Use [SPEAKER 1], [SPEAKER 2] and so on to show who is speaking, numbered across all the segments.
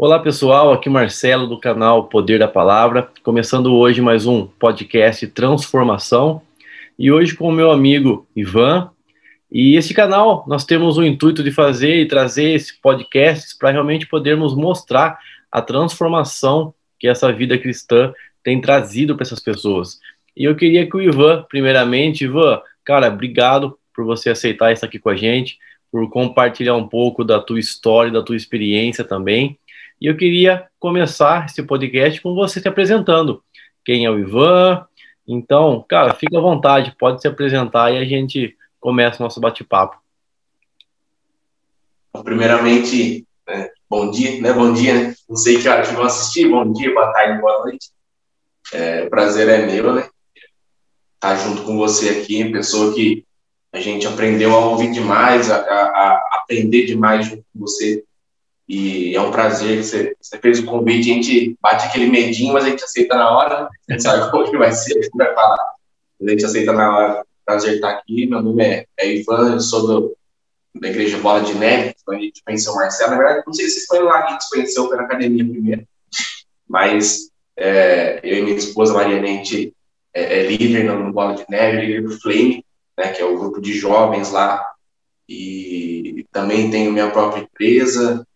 [SPEAKER 1] Olá pessoal, aqui Marcelo do canal Poder da Palavra, começando hoje mais um podcast Transformação e hoje com o meu amigo Ivan. E esse canal nós temos o intuito de fazer e trazer esse podcast para realmente podermos mostrar a transformação que essa vida cristã tem trazido para essas pessoas. E eu queria que o Ivan, primeiramente, Ivan, cara, obrigado por você aceitar isso aqui com a gente, por compartilhar um pouco da tua história, da tua experiência também. E eu queria começar esse podcast com você se apresentando. Quem é o Ivan? Então, cara, fica à vontade, pode se apresentar e a gente começa o nosso bate-papo.
[SPEAKER 2] Primeiramente, né, bom dia, né? Bom dia, né? Não sei que hora que vão assistir, bom dia, boa tarde, boa noite. É, o prazer é meu, né? Estar junto com você aqui, pessoa que a gente aprendeu a ouvir demais, a, a, a aprender demais junto com você e é um prazer que você, você, fez o convite, a gente bate aquele medinho, mas a gente aceita na hora, a gente sabe como que vai ser, que vai falar. A gente aceita na hora. Prazer estar aqui. Meu nome é, é Ivan, eu sou do, da Igreja Bola de Neve, a gente conheceu o Marcelo. Na verdade, não sei se foi lá que a gente conheceu, foi na academia primeiro. Mas é, eu e minha esposa, Mariana, a gente é, é líder no Bola de Neve, líder do Flame, né, que é o grupo de jovens lá. E também tenho minha própria empresa,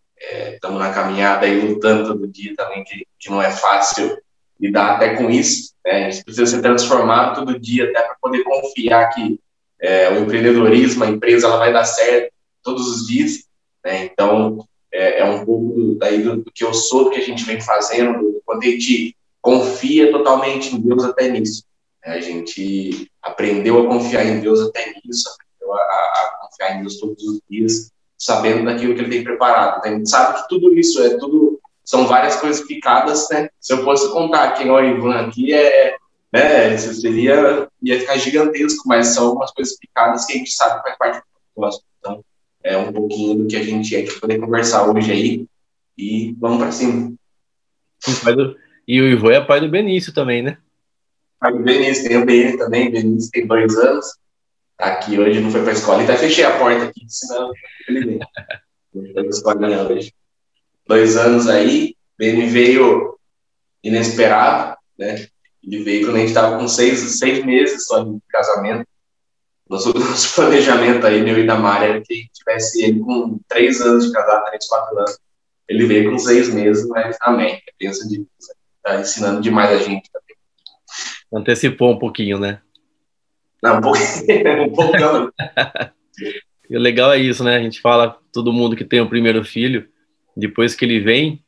[SPEAKER 2] estamos é, na caminhada aí lutando todo dia também, que, que não é fácil lidar até com isso. Né? A gente precisa ser transformado todo dia até para poder confiar que é, o empreendedorismo, a empresa, ela vai dar certo todos os dias. Né? Então, é, é, um pouco daí do, do, que eu sou, do que a gente vem fazendo, quando a gente confia totalmente em Deus até nisso. Né? A gente aprendeu a confiar em Deus até nisso, aprendeu a, a confiar em Deus todos os dias sabendo daquilo que ele tem preparado. Né? A gente sabe que tudo isso é tudo são várias coisas picadas, né? Se eu fosse contar quem é o Ivan aqui, é, né, seria, ia ficar gigantesco, mas são algumas coisas picadas que a gente sabe que faz parte do propósito. Então, é um pouquinho do que a gente é que poder conversar hoje aí e vamos para cima.
[SPEAKER 1] E o Ivan é pai do Benício também, né?
[SPEAKER 2] Pai do Benício, tem o Benício também, Benício tem dois anos tá aqui hoje, não foi para a escola. Então, fechei a porta aqui, senão ele Não foi para a escola hoje. Dois anos aí, ele veio inesperado, né? Ele veio quando a gente estava com seis, seis meses só de casamento. Nosso, nosso planejamento aí, meu e da Mari, era que tivesse ele com três anos de casado, três, quatro anos. Ele veio com seis meses, mas amém. Pensa de Está ensinando demais a gente também.
[SPEAKER 1] Antecipou um pouquinho, né?
[SPEAKER 2] Não, um um
[SPEAKER 1] e o legal é isso, né? A gente fala, todo mundo que tem o primeiro filho, depois que ele vem,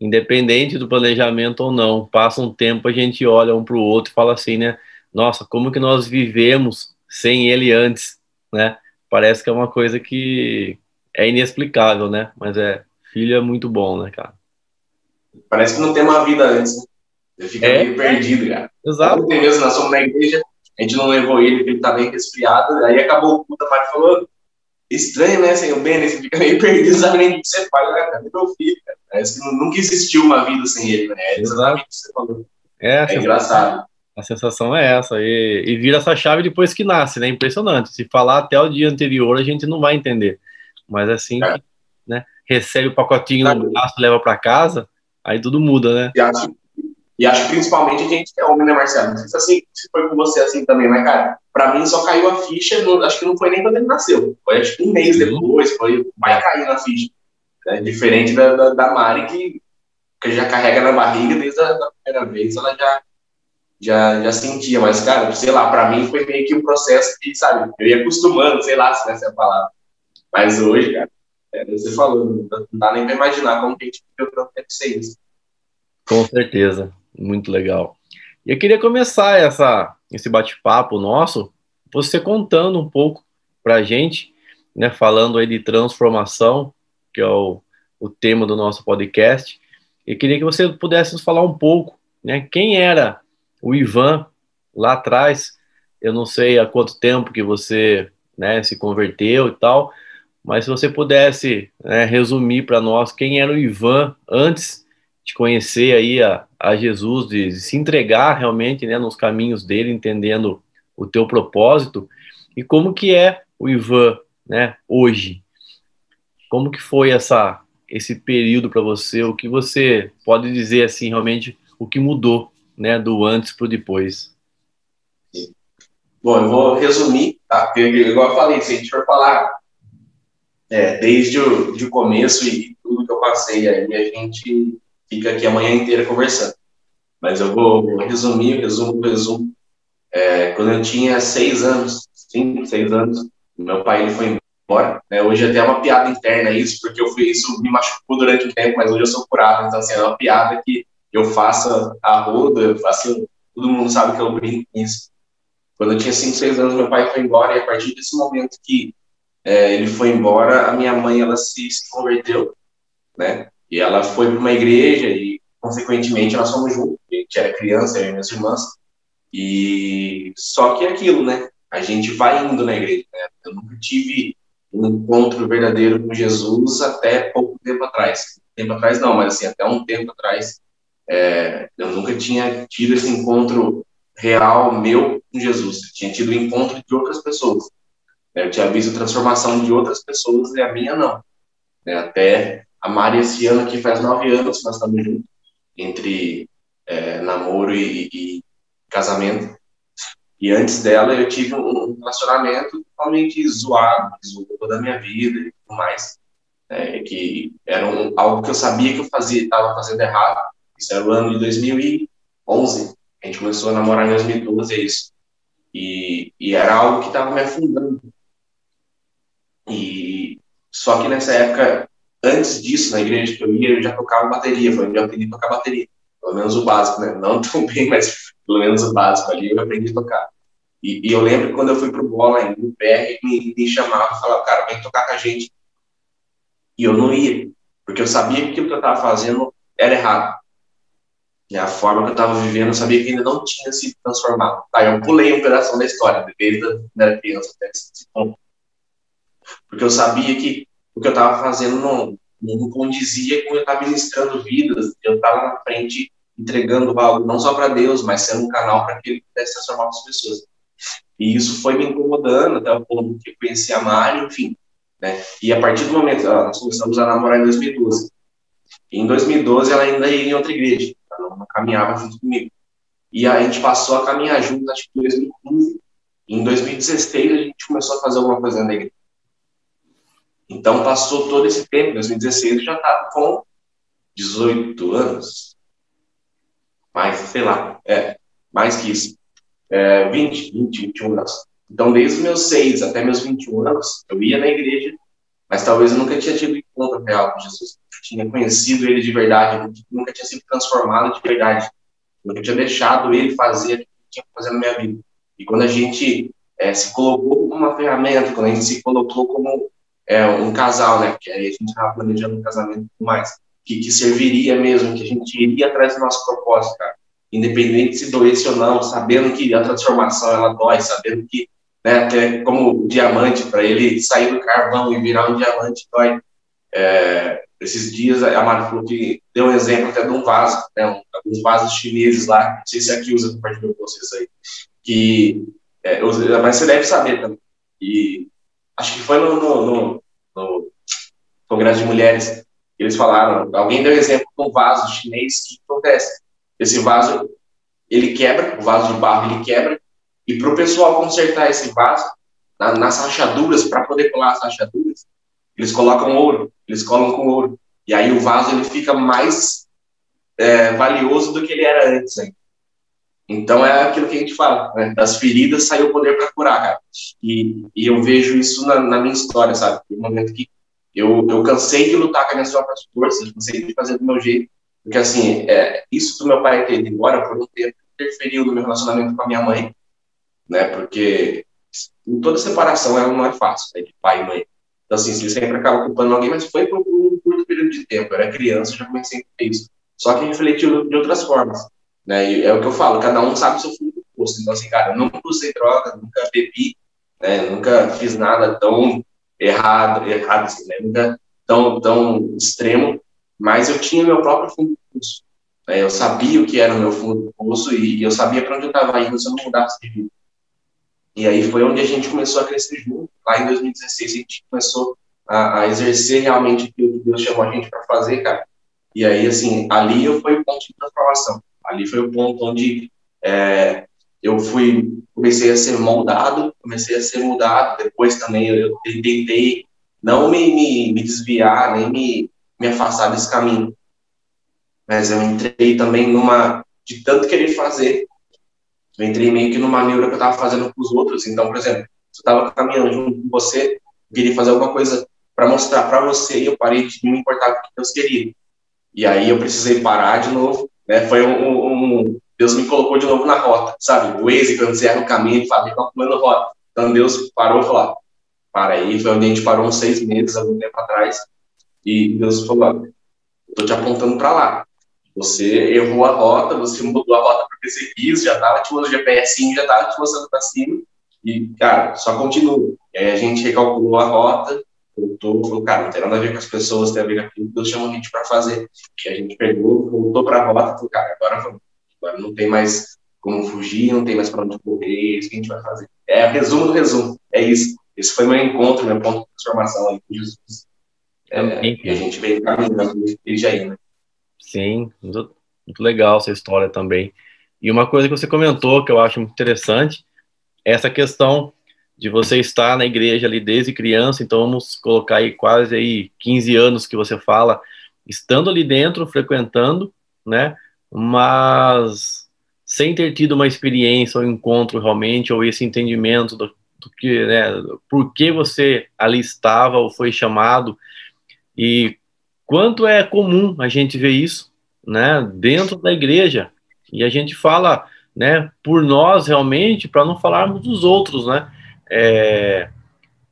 [SPEAKER 1] independente do planejamento ou não, passa um tempo, a gente olha um para o outro e fala assim, né? Nossa, como que nós vivemos sem ele antes, né? Parece que é uma coisa que é inexplicável, né? Mas é, filho é muito bom, né, cara?
[SPEAKER 2] Parece que não tem uma vida antes, né? Você fica é, meio perdido, cara.
[SPEAKER 1] Exato.
[SPEAKER 2] Ontem mesmo, nós somos na igreja, a gente não levou ele, porque ele tá bem resfriado. Aí acabou o culto, a parte falou: estranho, né? Sem o Ben, você fica meio perdido, sabe nem o que você faz, né? Cadê meu filho? Cara? Parece que nunca existiu uma vida sem ele, né? É exatamente o que você falou. É, é engraçado.
[SPEAKER 1] A sensação é essa. E, e vira essa chave depois que nasce, né? Impressionante. Se falar até o dia anterior, a gente não vai entender. Mas assim, é. né? Recebe o pacotinho no braço, leva para casa, aí tudo muda, né?
[SPEAKER 2] E acho, e acho que principalmente a gente que é homem, né, Marcelo? Não sei se, assim, se foi com você assim também, mas, cara, pra mim só caiu a ficha, no, acho que não foi nem quando ele nasceu. Foi acho que um mês depois, foi, vai cair na ficha. É diferente da, da, da Mari, que, que já carrega na barriga desde a da primeira vez, ela já, já, já sentia. Mas, cara, sei lá, pra mim foi meio que um processo que, sabe, eu ia acostumando, sei lá se essa é a palavra. Mas hoje, cara, é, você falou, não dá nem pra imaginar como que a gente viveu tanto tempo sem isso.
[SPEAKER 1] Com certeza. Muito legal. E eu queria começar essa, esse bate-papo nosso, você contando um pouco para a gente, né, falando aí de transformação, que é o, o tema do nosso podcast. E queria que você pudesse nos falar um pouco, né, quem era o Ivan lá atrás. Eu não sei há quanto tempo que você né, se converteu e tal, mas se você pudesse né, resumir para nós quem era o Ivan antes de conhecer aí a, a Jesus, de, se entregar realmente né, nos caminhos dele, entendendo o teu propósito, e como que é o Ivan né, hoje? Como que foi essa, esse período para você? O que você pode dizer assim realmente o que mudou, né, do antes para o depois?
[SPEAKER 2] Bom, eu vou resumir, tá? Porque, igual eu falei, se a gente for falar é, desde o de começo e tudo que eu passei aí, a gente fica aqui a manhã inteira conversando. Mas eu vou resumir, resumo, resumo. É, quando eu tinha seis anos, cinco, seis anos, meu pai ele foi embora. Né? Hoje até é uma piada interna isso, porque eu fui, isso me machucou durante um tempo, mas hoje eu sou curado. Então, assim, é uma piada que eu faço a roda, eu faço, todo mundo sabe que eu brinco com isso. Quando eu tinha cinco, seis anos, meu pai foi embora, e a partir desse momento que é, ele foi embora, a minha mãe, ela se converteu, né? E ela foi para uma igreja e, consequentemente, nós fomos juntos. A gente era criança, eu e minhas irmãs. E só que é aquilo, né? A gente vai indo na igreja, né? Eu nunca tive um encontro verdadeiro com Jesus até pouco tempo atrás. Tempo atrás não, mas assim, até um tempo atrás, é, eu nunca tinha tido esse encontro real meu com Jesus. Eu tinha tido o encontro de outras pessoas. Eu tinha visto a transformação de outras pessoas e a minha não. É, até a Mari esse ano aqui faz nove anos nós estamos juntos, entre é, namoro e, e, casamento. E antes dela eu tive um relacionamento totalmente zoado, zoou toda a minha vida e tudo mais. É, que era um, algo que eu sabia que eu fazia, estava fazendo errado. Isso era o ano de 2011. A gente começou a namorar em 2012, é isso. E, e era algo que estava me afundando. E só que nessa época, antes disso, na igreja que eu ia, eu já tocava bateria, foi onde eu aprendi a tocar bateria. Pelo menos o básico, né? Não tão bem, mas pelo menos o básico ali eu aprendi a tocar. E, e eu lembro que quando eu fui pro bola ainda, o PR me, me chamava e falava, cara, vem tocar com a gente. E eu não ia, porque eu sabia que aquilo que eu estava fazendo era errado. E a forma que eu estava vivendo, eu sabia que ainda não tinha se transformado. Aí eu pulei um pedaço da história, desde a era criança até esse ponto. Porque eu sabia que o que eu estava fazendo não, não condizia com eu estava ministrando vidas, eu estava na frente entregando algo não só para Deus, mas sendo um canal para que ele pudesse transformar as pessoas. E isso foi me incomodando até o ponto que eu conheci a Mari, enfim. Né? E a partir do momento, nós começamos a namorar em 2012. E em 2012 ela ainda ia em outra igreja, ela não caminhava junto comigo. E a gente passou a caminhar juntos, acho que em 2015. E em 2016 a gente começou a fazer alguma coisa na igreja. Então, passou todo esse tempo, 2016, eu já estava com 18 anos. Mais, sei lá, é, mais que isso. É, 20, 20, 21 anos. Então, desde os meus 6 até meus 21 anos, eu ia na igreja, mas talvez eu nunca tinha tido encontro real com Jesus. Eu tinha conhecido ele de verdade, nunca tinha sido transformado de verdade. Nunca tinha deixado ele fazer o que tinha que fazer na minha vida. E quando a gente é, se colocou como uma ferramenta, quando a gente se colocou como é, um casal, né? Que aí a gente estava planejando um casamento e mais. Que, que serviria mesmo, que a gente iria atrás do nosso propósito, cara. Independente se doesse ou não, sabendo que a transformação ela dói, sabendo que, né, até como diamante, para ele sair do carvão e virar um diamante dói. É, esses dias a Mari falou que deu um exemplo até de um vaso, né, um, alguns vasos chineses lá, não sei se aqui usa compartilhou com vocês aí, que, é, mas você deve saber também, e acho que foi no, no, no, no Congresso de Mulheres, eles falaram, alguém deu exemplo de um vaso chinês que acontece. Esse vaso, ele quebra, o vaso de barro, ele quebra, e para o pessoal consertar esse vaso, na, nas rachaduras, para poder colar as rachaduras, eles colocam ouro, eles colam com ouro. E aí o vaso ele fica mais é, valioso do que ele era antes. Hein? Então é aquilo que a gente fala, né? das feridas saiu o poder para curar, cara. E, e eu vejo isso na, na, minha história, sabe? No momento que eu, eu cansei de lutar com as minhas próprias forças, cansei de fazer do meu jeito, porque assim, é, isso do meu pai ter ido embora por um tempo interferiu no meu relacionamento com a minha mãe, né? Porque em toda separação ela não é fácil, né? de pai e mãe. Então assim, você sempre acaba culpando alguém, mas foi por um curto período de tempo. Eu era criança, já comecei a isso. Só que refletiu de outras formas. Né? E é o que eu falo, cada um sabe o seu fundo do poço. Então, assim, cara, eu nunca usei droga, nunca bebi, né? nunca fiz nada tão errado, errado assim, né? nunca tão, tão extremo, mas eu tinha meu próprio fundo do poço. Né? Eu sabia o que era o meu fundo do poço e eu sabia para onde eu estava indo se eu não mudasse de vida. E aí foi onde a gente começou a crescer junto. Lá em 2016 a gente começou a, a exercer realmente aquilo que Deus chamou a gente para fazer, cara. E aí, assim, ali foi o ponto de transformação. Ali foi o ponto onde é, eu fui, comecei a ser moldado, comecei a ser mudado. Depois também eu, tentei não me, me, me, desviar, nem me, me afastar desse caminho. Mas eu entrei também numa, de tanto querer fazer, eu entrei meio que numa neura que eu estava fazendo com os outros. Então, por exemplo, se eu estava caminhando junto com você, queria fazer alguma coisa para mostrar para você e eu parei de me importar com o que Deus queria. E aí eu precisei parar de novo, né? Foi um, um Deus me colocou de novo na rota, sabe? O Waze, quando você erra o caminho, fala, calculando rota. Então Deus parou e falou, para aí, foi onde a gente parou uns seis meses, algum tempo atrás, e Deus falou, eu tô te apontando para lá. Você errou a rota, você mudou a rota porque você quis, já tava te mostrando o GPS, já tava te mostrando para cima, e, cara, só continua. E aí a gente recalculou a rota, voltou, falou, cara, não tem nada a ver com as pessoas, tem a ver com aquilo que Deus chamou a gente para fazer. E a gente pegou, voltou para a rota, falou, cara, agora vamos. Agora não tem mais como fugir, não tem mais para onde correr, é isso que a gente vai fazer. É o resumo do resumo, é isso. Esse foi meu encontro, meu ponto de transformação aí com Jesus. É, e a gente veio caminhando desde aí, né?
[SPEAKER 1] Sim, muito, muito legal essa história também. E uma coisa que você comentou que eu acho muito interessante, é essa questão de você estar na igreja ali desde criança, então vamos colocar aí quase aí 15 anos que você fala, estando ali dentro, frequentando, né, mas sem ter tido uma experiência ou um encontro realmente, ou esse entendimento do, do que, né, por que você ali estava ou foi chamado, e quanto é comum a gente ver isso, né, dentro da igreja, e a gente fala, né, por nós realmente, para não falarmos dos outros, né, é,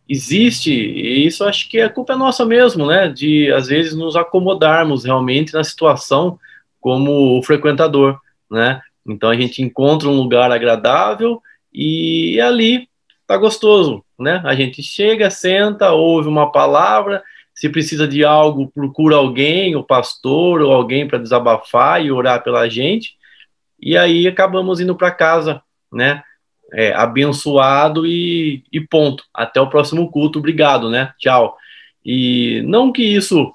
[SPEAKER 1] existe, e isso acho que é culpa nossa mesmo, né? De às vezes nos acomodarmos realmente na situação como frequentador, né? Então a gente encontra um lugar agradável e ali tá gostoso, né? A gente chega, senta, ouve uma palavra, se precisa de algo, procura alguém, o pastor ou alguém para desabafar e orar pela gente, e aí acabamos indo para casa, né? É, abençoado e, e, ponto. Até o próximo culto, obrigado, né? Tchau. E não que isso,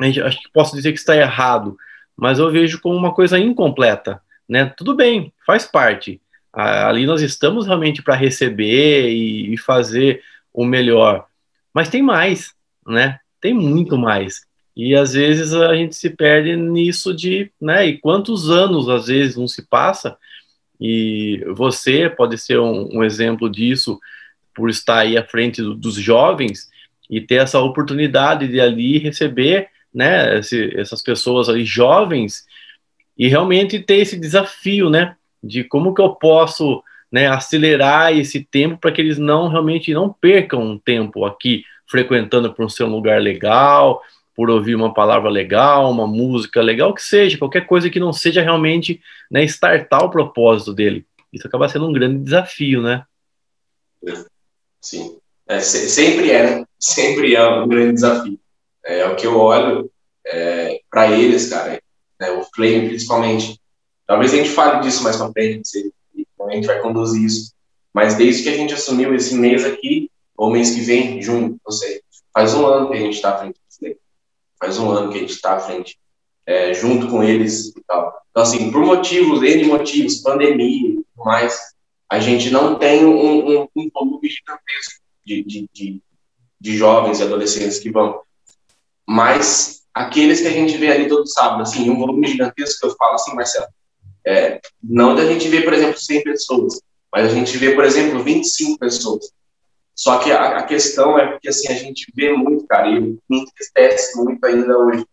[SPEAKER 1] acho que posso dizer que está errado, mas eu vejo como uma coisa incompleta, né? Tudo bem, faz parte. Ali nós estamos realmente para receber e, e fazer o melhor, mas tem mais, né? Tem muito mais. E às vezes a gente se perde nisso de, né? E quantos anos às vezes não se passa e você pode ser um, um exemplo disso por estar aí à frente do, dos jovens e ter essa oportunidade de ali receber, né, esse, essas pessoas ali jovens e realmente ter esse desafio, né, de como que eu posso, né, acelerar esse tempo para que eles não realmente não percam um tempo aqui frequentando para um seu lugar legal, por ouvir uma palavra legal, uma música legal, que seja, qualquer coisa que não seja realmente né, startar o propósito dele. Isso acaba sendo um grande desafio, né?
[SPEAKER 2] Sim. É, sempre é, né? Sempre é um grande desafio. É, é o que eu olho é, para eles, cara, né, o Flame principalmente. Talvez a gente fale disso mais pra frente, se, a gente vai conduzir isso. Mas desde que a gente assumiu esse mês aqui, ou mês que vem, junho, não sei, faz um ano que a gente está frente faz um ano que a gente está à frente, é, junto com eles e tal. Então, assim, por motivos, N motivos, pandemia e tudo mais, a gente não tem um, um, um volume gigantesco de, de, de, de, jovens e adolescentes que vão. Mas aqueles que a gente vê ali todo sábado, assim, um volume gigantesco que eu falo assim, Marcelo, é, não da gente ver, por exemplo, 100 pessoas, mas a gente vê, por exemplo, 25 pessoas. Só que a, a, questão é porque assim, a gente vê muito, cara, e me entristece muito ainda hoje,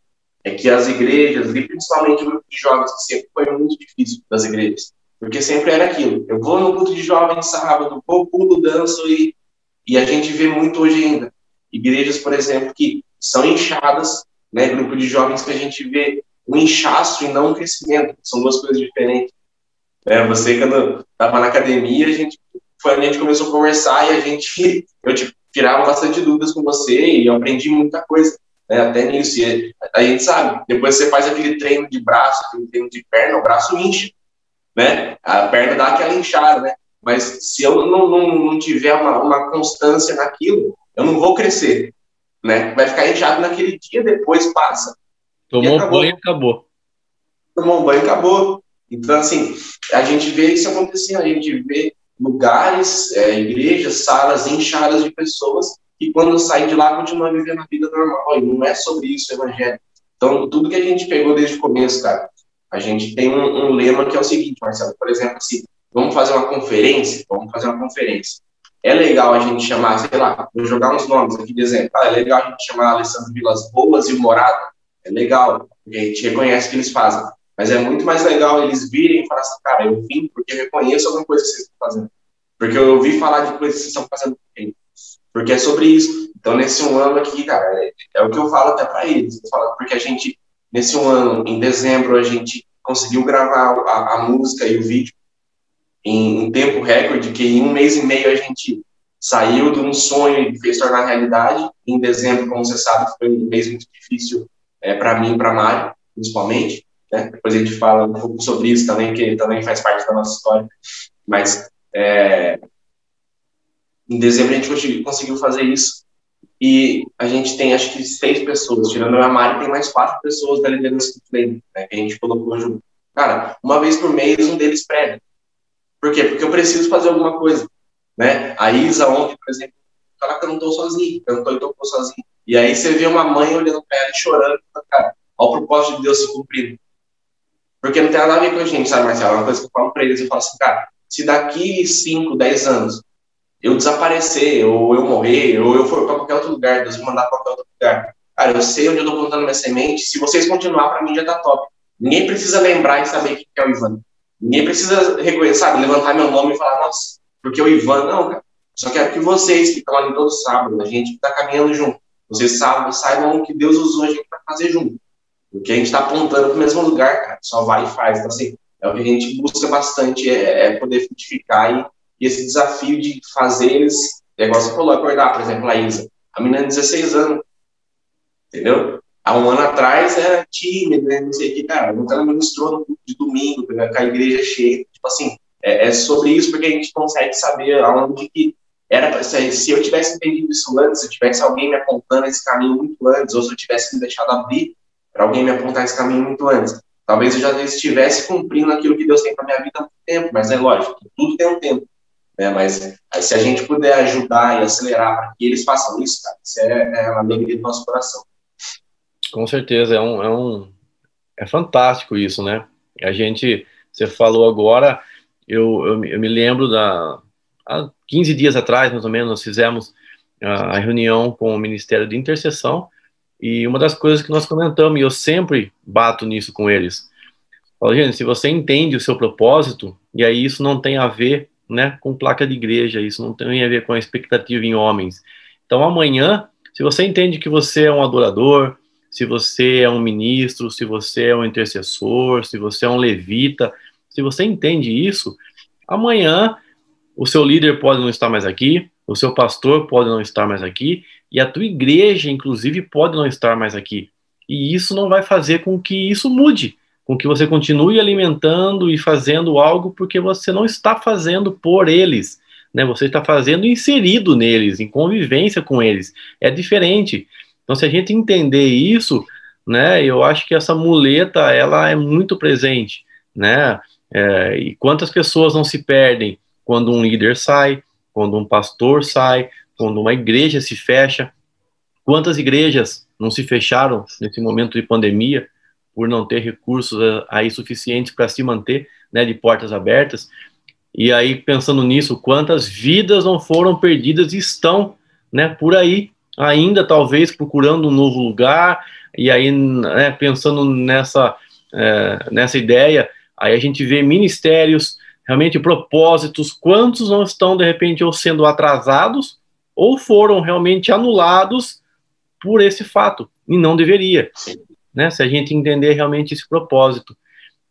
[SPEAKER 2] é que as igrejas, e principalmente o grupo de jovens, que sempre foi muito difícil das igrejas, porque sempre era aquilo, eu vou no grupo de jovens sábado, vou, pulo, danço, e, e a gente vê muito hoje ainda. Igrejas, por exemplo, que são inchadas, né, grupo de jovens que a gente vê um inchaço e não um crescimento, são duas coisas diferentes. É, você, quando estava na academia, a gente foi onde a gente começou a conversar e a gente, eu tipo, tirava bastante dúvidas com você e eu aprendi muita coisa, né, até nisso. E a gente sabe, depois você faz aquele treino de braço, aquele treino de perna, o braço incha, né? A perna dá aquela inchada, né? Mas se eu não, não, não tiver uma, uma constância naquilo, eu não vou crescer. né? Vai ficar inchado naquele dia, depois passa.
[SPEAKER 1] Tomou um banho e acabou.
[SPEAKER 2] Tomou banho e acabou. Então, assim, a gente vê isso acontecendo, a gente vê lugares, é, igrejas, salas inchadas de pessoas que quando saem de lá continuam vivendo a vida normal. E não é sobre isso o evangelho. Então, tudo que a gente pegou desde o começo, cara, a gente tem um, um lema que é o seguinte, Marcelo, por exemplo, assim, vamos fazer uma conferência, vamos fazer uma conferência. É legal a gente chamar, sei lá, vou jogar uns nomes aqui de exemplo. Ah, é legal a gente chamar Alessandro Vilas Boas e o Morado. É legal, porque a gente reconhece o que eles fazem. Mas é muito mais legal eles virem assim, cara, eu vim porque reconheço alguma coisa que vocês estão fazendo. Porque eu ouvi falar de coisas que vocês estão fazendo bem. Porque é sobre isso. Então, nesse um ano aqui, cara, é, é o que eu falo até para eles. Eu falo porque a gente, nesse um ano, em dezembro, a gente conseguiu gravar a, a música e o vídeo em um tempo recorde, que em um mês e meio a gente saiu de um sonho e fez tornar realidade. Em dezembro, como você sabe, foi um mês muito difícil é, para mim e para Mário, principalmente. Né? Depois a gente fala um pouco sobre isso também, que também faz parte da nossa história. Mas é, em dezembro a gente conseguiu fazer isso. E a gente tem, acho que, seis pessoas. Tirando a Mari, tem mais quatro pessoas da liderança do Flame, né, que a gente colocou junto. Cara, uma vez por mês, um deles prega. Por quê? Porque eu preciso fazer alguma coisa. Né? A Isa ontem, por exemplo, ela cantou sozinha, cantou e tocou sozinha. E aí você vê uma mãe olhando para ela e chorando, cara, ao propósito de Deus se cumprindo. Porque não tem nada a ver com a gente, sabe, Marcelo? É uma coisa que eu falo para eles, eu falo assim, cara, se daqui 5, 10 anos eu desaparecer, ou eu morrer, ou eu for para qualquer outro lugar, Deus me mandar para qualquer outro lugar, cara, eu sei onde eu estou plantando minha semente, se vocês continuar, para mim já tá top. Ninguém precisa lembrar e saber quem é o Ivan. Ninguém precisa reconhecer, sabe, levantar meu nome e falar, nossa, porque o Ivan, não, cara. Só quero que vocês que estão ali todo sábado, a gente que está caminhando junto, vocês saibam, saibam que Deus usou a gente para fazer junto. Porque a gente está apontando para o mesmo lugar, cara. Só vai e faz. Então, assim, é o que a gente busca bastante, é, é poder frutificar e, e, esse desafio de fazer eles, é igual você falou, acordar, por exemplo, a Isa. A menina de 16 anos, entendeu? Há um ano atrás era tímida, né, não sei o que, cara, nunca ela ministrou no de domingo, com a igreja cheia. Tipo assim, é, é, sobre isso porque a gente consegue saber aonde que era se, se eu tivesse entendido isso antes, se tivesse alguém me apontando esse caminho muito antes, ou se eu tivesse me deixado abrir para alguém me apontar esse caminho muito antes, Talvez eu já estivesse cumprindo aquilo que Deus tem para minha vida há muito tempo, mas é lógico, tudo tem um tempo. Né? Mas se a gente puder ajudar e acelerar para que eles façam isso, cara, isso é, é uma alegria do nosso coração.
[SPEAKER 1] Com certeza, é um, é um é fantástico isso, né? A gente, você falou agora, eu, eu, eu me lembro da há 15 dias atrás, mais ou menos, nós fizemos a reunião com o Ministério de Intercessão e uma das coisas que nós comentamos, e eu sempre bato nisso com eles, falo, gente, se você entende o seu propósito, e aí isso não tem a ver né, com placa de igreja, isso não tem a ver com a expectativa em homens. Então amanhã, se você entende que você é um adorador, se você é um ministro, se você é um intercessor, se você é um levita, se você entende isso, amanhã o seu líder pode não estar mais aqui, o seu pastor pode não estar mais aqui, e a tua igreja, inclusive, pode não estar mais aqui. E isso não vai fazer com que isso mude, com que você continue alimentando e fazendo algo porque você não está fazendo por eles, né? Você está fazendo inserido neles, em convivência com eles. É diferente. Então, se a gente entender isso, né? Eu acho que essa muleta ela é muito presente, né? É, e quantas pessoas não se perdem quando um líder sai, quando um pastor sai, quando uma igreja se fecha. Quantas igrejas não se fecharam nesse momento de pandemia por não ter recursos aí suficientes para se manter, né, de portas abertas? E aí pensando nisso, quantas vidas não foram perdidas e estão, né, por aí ainda talvez procurando um novo lugar e aí né, pensando nessa é, nessa ideia, aí a gente vê ministérios realmente propósitos, quantos não estão de repente ou sendo atrasados ou foram realmente anulados por esse fato, e não deveria, né? Se a gente entender realmente esse propósito.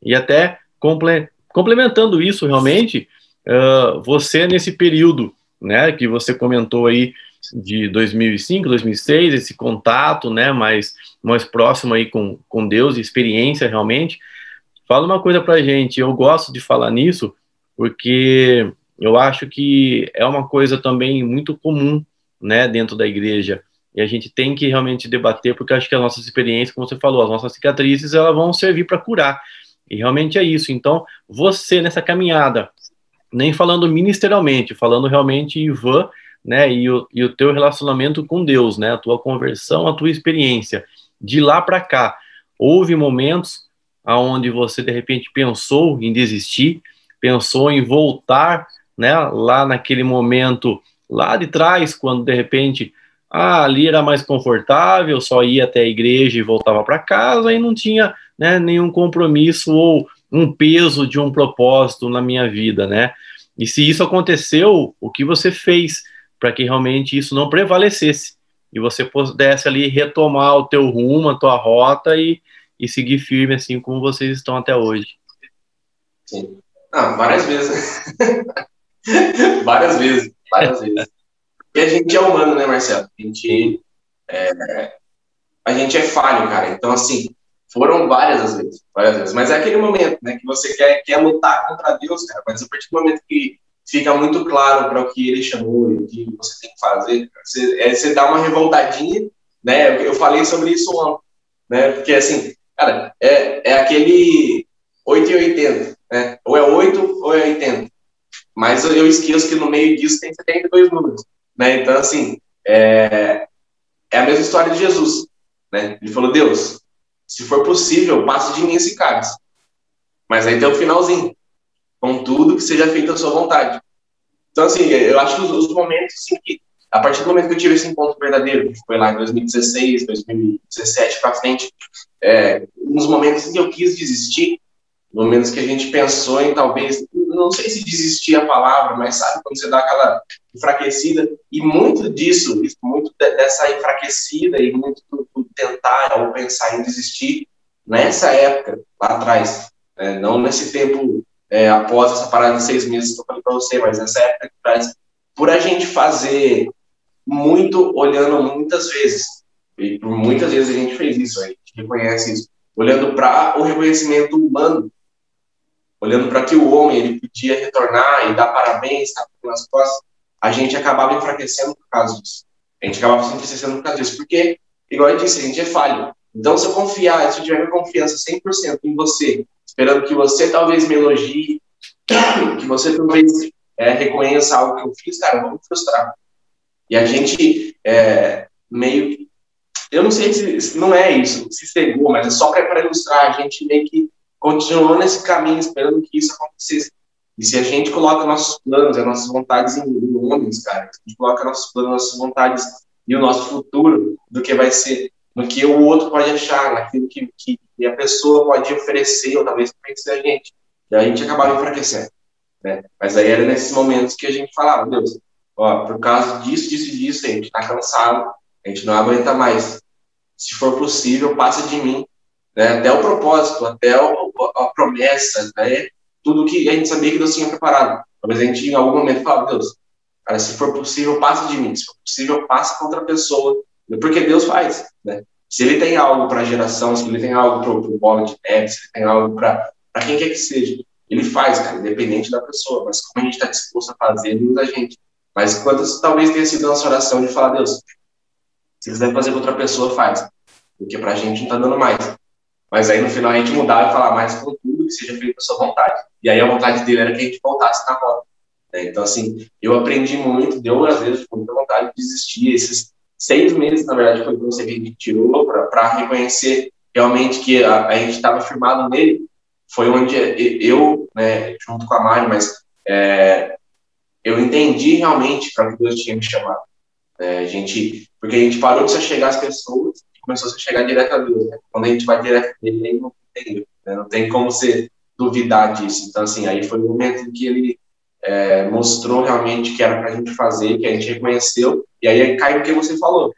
[SPEAKER 1] E até comple complementando isso realmente, uh, você nesse período, né, que você comentou aí de 2005, 2006, esse contato, né, mais, mais próximo aí com, com Deus, experiência realmente, fala uma coisa pra gente, eu gosto de falar nisso, porque eu acho que é uma coisa também muito comum, né, dentro da igreja. E a gente tem que realmente debater, porque acho que as nossas experiências, como você falou, as nossas cicatrizes, elas vão servir para curar. E realmente é isso. Então, você nessa caminhada, nem falando ministerialmente, falando realmente Ivan, né, e o, e o teu relacionamento com Deus, né, a tua conversão, a tua experiência, de lá para cá, houve momentos aonde você de repente pensou em desistir, pensou em voltar, né, lá naquele momento lá de trás, quando de repente ah, ali era mais confortável, só ia até a igreja e voltava para casa e não tinha né, nenhum compromisso ou um peso de um propósito na minha vida, né? E se isso aconteceu, o que você fez para que realmente isso não prevalecesse e você pudesse ali retomar o teu rumo, a tua rota e, e seguir firme assim como vocês estão até hoje?
[SPEAKER 2] Sim. Ah, várias vezes. várias vezes, várias vezes. E a gente é humano, né, Marcelo? A gente é, a gente é falho, cara. Então, assim, foram várias as vezes, várias vezes. Mas é aquele momento, né, que você quer, quer lutar contra Deus, cara. Mas a partir do momento que fica muito claro para o que ele chamou e o que você tem que fazer, você, é, você dá uma revoltadinha, né? Eu falei sobre isso ontem, né? Porque, assim, cara, é, é aquele 8 e 80, né? Ou é 8 ou é 80. Mas eu esqueço que no meio disso tem 72 números, né? Então, assim, é, é a mesma história de Jesus, né? Ele falou, Deus, se for possível, passe de mim esse cálice. Mas aí tem o finalzinho. Contudo, que seja feita a sua vontade. Então, assim, eu acho que os, os momentos, assim, que, a partir do momento que eu tive esse encontro verdadeiro, que foi lá em 2016, 2017 para frente, é, uns momentos em que eu quis desistir, momentos que a gente pensou em talvez, não sei se desistir a palavra, mas sabe, quando você dá aquela enfraquecida, e muito disso, muito dessa enfraquecida e muito do, tentar ou pensar em desistir nessa época, lá atrás, né? não nesse tempo é, após essa parada de seis meses que eu falei para você, mas nessa época atrás, por a gente fazer muito olhando muitas vezes, e por muitas vezes a gente fez isso, a gente reconhece isso, olhando para o reconhecimento humano, olhando para que o homem ele podia retornar e dar parabéns, tá, nas costas, a gente acabava enfraquecendo por causa disso. A gente acabava se enfraquecendo por causa disso, porque igual eu disse, a gente é falho. Então, se eu confiar, se eu tiver minha confiança 100% em você, esperando que você talvez me elogie, que você talvez é, reconheça algo que eu fiz, cara, me frustrar. E a gente é, meio. Eu não sei se, não é isso, se cegou, mas é só para ilustrar. A gente meio que continuou nesse caminho esperando que isso acontecesse. E se a gente coloca nossos planos, as nossas vontades em, homens, cara, se a gente coloca nossos planos, nossas vontades e o nosso futuro do que vai ser, no que o outro pode achar, naquilo que, que a pessoa pode oferecer, ou talvez conhecer a gente. E a gente acabava enfraquecendo. Né? Mas aí era nesses momentos que a gente falava, Deus, ó, por causa disso, disso e disso, a gente está cansado, a gente não aguenta mais. Se for possível, passa de mim. Né? Até o propósito, até o, a promessa, né? tudo que a gente sabia que Deus tinha preparado. Talvez a gente, em algum momento, falava, Deus, Cara, se for possível, passa de mim. Se for possível, passa contra a pessoa. Porque Deus faz, né? Se ele tem algo para a geração, se ele tem algo para o bola de neve, se ele tem algo para quem quer que seja, ele faz, cara, independente da pessoa. Mas como a gente está disposto a fazer, ele usa a gente. Mas quantas talvez tenha sido nossa oração de falar, Deus, se quiser fazer para outra pessoa, faz. Porque para a gente não está dando mais. Mas aí no final a gente mudava e falar mais com seja feito a sua vontade. E aí a vontade dele era que a gente voltasse na roda. Né? Então, assim, eu aprendi muito, deu às vezes muita vontade de desistir. Esses seis meses, na verdade, foi você que a tirou para reconhecer realmente que a, a gente estava firmado nele. Foi onde eu, né, junto com a Mari, mas é, eu entendi realmente para que Deus tinha me chamado. É, a gente, porque a gente parou de se chegar às pessoas e começou a chegar direto a Deus. Né? Quando a gente vai direto nele, ele não tem, né? não tem como você duvidar disso. Então, assim, aí foi o momento em que ele é, mostrou realmente que era para a gente fazer, que a gente reconheceu, e aí cai o que você falou,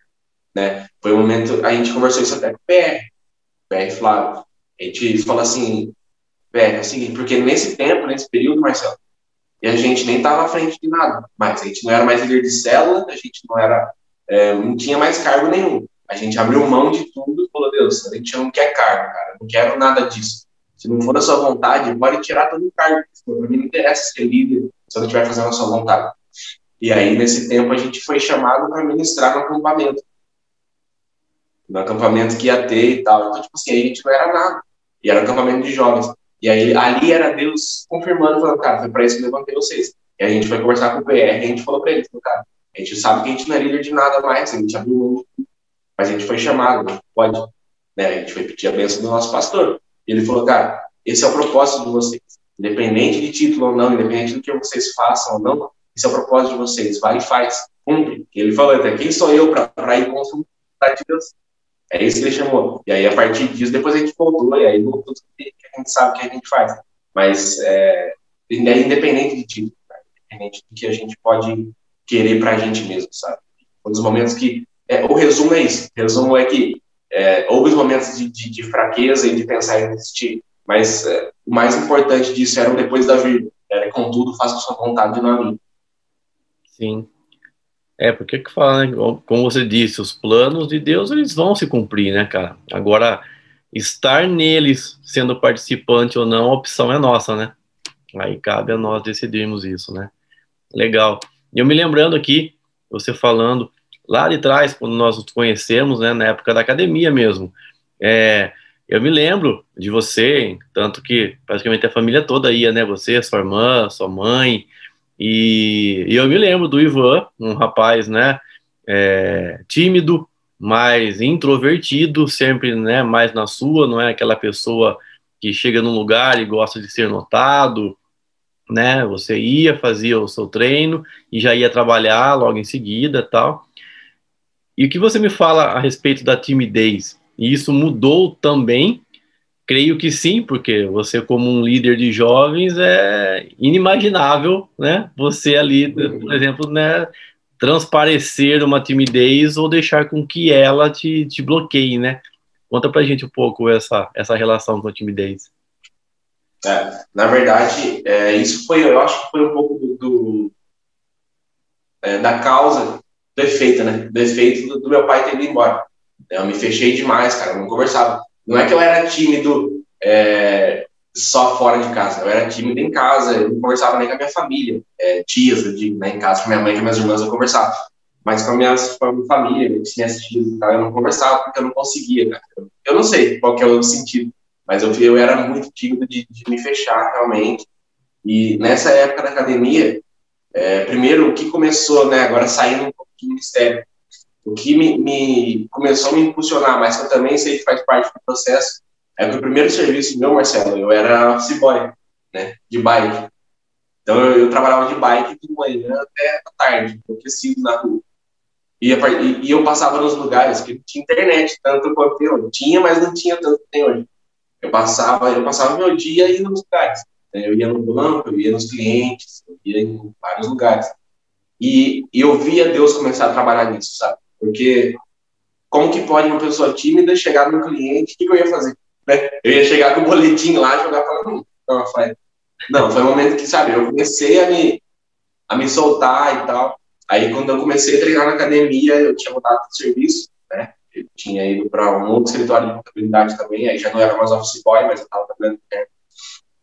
[SPEAKER 2] né? Foi o momento, a gente conversou isso até com o PR, PR Flávio, a gente falou assim, PR, é o seguinte, porque nesse tempo, nesse período, Marcelo, e a gente nem estava à frente de nada, mas a gente não era mais líder de célula, a gente não era, é, não tinha mais cargo nenhum. A gente abriu mão de tudo e falou, Deus, a gente não quer cargo, cara, não quero nada disso. Se não for da sua vontade, pode tirar todo o cargo. Para mim não interessa ser líder se eu não estiver fazendo a sua vontade. E aí, nesse tempo, a gente foi chamado para ministrar no acampamento. no acampamento que ia ter e tal. Então, tipo assim, a gente não era nada. E era um acampamento de jovens. E aí, ali era Deus confirmando, falando, cara, foi para isso que eu levantei vocês. E a gente foi conversar com o PR e a gente falou para eles, cara, a gente sabe que a gente não é líder de nada mais, a gente abriu mão mas a gente foi chamado, né? pode. Né? A gente foi pedir a bênção do nosso pastor. E ele falou, cara, esse é o propósito de vocês. Independente de título ou não, independente do que vocês façam ou não, esse é o propósito de vocês. Vai e faz, cumpre. E ele falou até, quem sou eu para ir contra a vontade de Deus? É isso que ele chamou. E aí, a partir disso, depois a gente voltou, e aí voltou tudo que a gente sabe que a gente faz. Mas é, é independente de título, cara. independente do que a gente pode querer para a gente mesmo, sabe? Um dos momentos que. É, o resumo é isso. O resumo é que é, houve os momentos de, de, de, fraqueza e de pensar em desistir, mas é, o mais importante disso era depois da vida. Era, contudo, faça sua vontade, não a mim.
[SPEAKER 1] Sim. É, porque que fala, né? Como você disse, os planos de Deus, eles vão se cumprir, né, cara? Agora, estar neles, sendo participante ou não, a opção é nossa, né? Aí cabe a nós decidirmos isso, né? Legal. E eu me lembrando aqui, você falando, lá de trás, quando nós nos conhecemos, né, na época da academia mesmo, é, eu me lembro de você, tanto que praticamente a família toda ia, né, você, sua irmã, sua mãe, e, e eu me lembro do Ivan, um rapaz, né, é, tímido, mais introvertido, sempre, né, mais na sua, não é aquela pessoa que chega num lugar e gosta de ser notado, né? Você ia, fazia o seu treino e já ia trabalhar logo em seguida, tal. E o que você me fala a respeito da timidez? E isso mudou também? Creio que sim, porque você como um líder de jovens é inimaginável, né? Você ali, por exemplo, né, transparecer uma timidez ou deixar com que ela te, te bloqueie, né? Conta pra gente um pouco essa, essa relação com a timidez.
[SPEAKER 2] É, na verdade, é, isso foi, eu acho que foi um pouco do, do é, da causa do efeito, né? Do efeito do, do, meu pai ter ido embora. Eu me fechei demais, cara, não conversava. Não é que eu era tímido é, só fora de casa, eu era tímido em casa, eu não conversava nem com a minha família, é, tias, eu digo, né, em casa, com minha mãe, com minhas irmãs, eu conversava. Mas com a minha, com a minha família, minhas tias e tal, eu não conversava porque eu não conseguia, cara. Eu não sei qual que é o sentido mas eu, eu era muito tímido de, de me fechar realmente. E nessa época da academia, é, primeiro, o que começou, né, agora saindo um pouco do ministério, o que me, me, começou a me impulsionar, mas que eu também sei que faz parte do processo, é que o primeiro serviço meu, Marcelo, eu era office boy, né, de bike. Então eu, eu, trabalhava de bike de manhã até a tarde, enlouquecido na rua. E, e, eu passava nos lugares que tinha internet, tanto quanto tem hoje. Tinha, mas não tinha tanto tem hoje. Eu passava, eu passava meu dia indo nos lugares. Eu ia no banco, eu ia nos clientes, eu ia em vários lugares. E, e eu via Deus começar a trabalhar nisso, sabe? Porque como que pode uma pessoa tímida chegar no cliente, o que, que eu ia fazer? Né? Eu ia chegar com o boletim lá e jogar para mim. Não, foi, não, foi um momento que, sabe, eu comecei a me, a me soltar e tal. Aí, quando eu comecei a treinar na academia, eu tinha mudado de serviço, né? eu tinha ido para um outro escritório de contabilidade também, aí já não era mais office boy, mas eu estava trabalhando perto.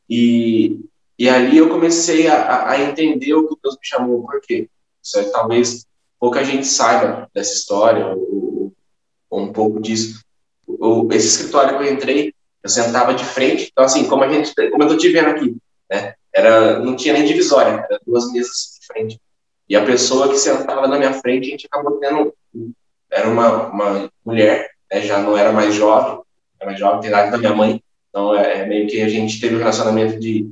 [SPEAKER 2] E, e ali eu comecei a, a entender o que Deus me chamou, por quê? É, talvez pouca gente saiba dessa história, ou, ou um pouco disso. O, esse escritório que eu entrei, eu sentava de frente, então assim, como a gente, como eu estou te vendo aqui, né? Era, não tinha nem divisória, era duas mesas de frente. E a pessoa que sentava na minha frente, a gente acabou tendo era uma, uma mulher, né, já não era mais jovem, era mais jovem, tem idade da minha mãe, então é, é, meio que a gente teve um relacionamento de,